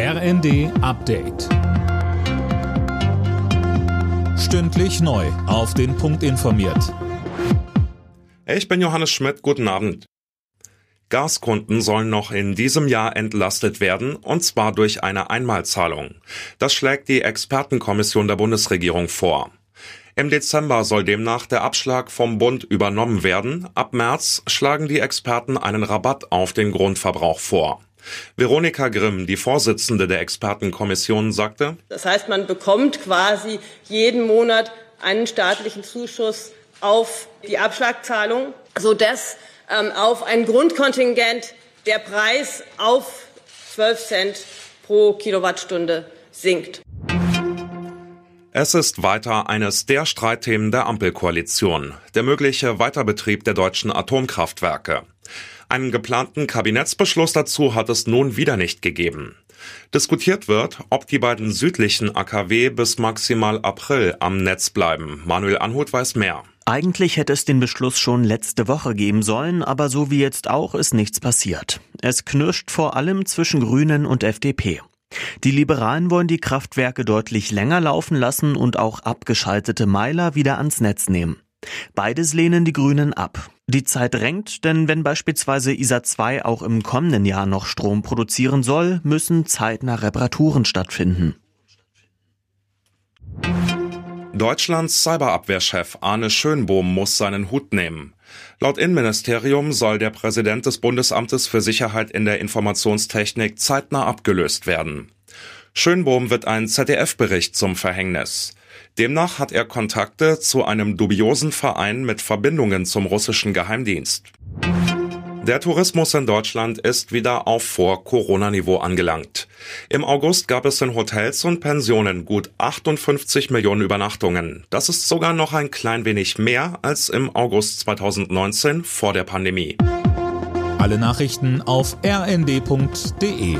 RND Update. Stündlich neu. Auf den Punkt informiert. Ich bin Johannes Schmidt. Guten Abend. Gaskunden sollen noch in diesem Jahr entlastet werden, und zwar durch eine Einmalzahlung. Das schlägt die Expertenkommission der Bundesregierung vor. Im Dezember soll demnach der Abschlag vom Bund übernommen werden. Ab März schlagen die Experten einen Rabatt auf den Grundverbrauch vor. Veronika Grimm, die Vorsitzende der Expertenkommission, sagte, Das heißt, man bekommt quasi jeden Monat einen staatlichen Zuschuss auf die Abschlagzahlung, sodass ähm, auf ein Grundkontingent der Preis auf 12 Cent pro Kilowattstunde sinkt. Es ist weiter eines der Streitthemen der Ampelkoalition, der mögliche Weiterbetrieb der deutschen Atomkraftwerke. Einen geplanten Kabinettsbeschluss dazu hat es nun wieder nicht gegeben. Diskutiert wird, ob die beiden südlichen AKW bis maximal April am Netz bleiben. Manuel Anhut weiß mehr. Eigentlich hätte es den Beschluss schon letzte Woche geben sollen, aber so wie jetzt auch ist nichts passiert. Es knirscht vor allem zwischen Grünen und FDP. Die Liberalen wollen die Kraftwerke deutlich länger laufen lassen und auch abgeschaltete Meiler wieder ans Netz nehmen. Beides lehnen die Grünen ab. Die Zeit drängt, denn wenn beispielsweise ISA 2 auch im kommenden Jahr noch Strom produzieren soll, müssen zeitnah Reparaturen stattfinden. Deutschlands Cyberabwehrchef Arne Schönbohm muss seinen Hut nehmen. Laut Innenministerium soll der Präsident des Bundesamtes für Sicherheit in der Informationstechnik zeitnah abgelöst werden. Schönbohm wird ein ZDF-Bericht zum Verhängnis. Demnach hat er Kontakte zu einem dubiosen Verein mit Verbindungen zum russischen Geheimdienst. Der Tourismus in Deutschland ist wieder auf Vor-Corona-Niveau angelangt. Im August gab es in Hotels und Pensionen gut 58 Millionen Übernachtungen. Das ist sogar noch ein klein wenig mehr als im August 2019 vor der Pandemie. Alle Nachrichten auf rnd.de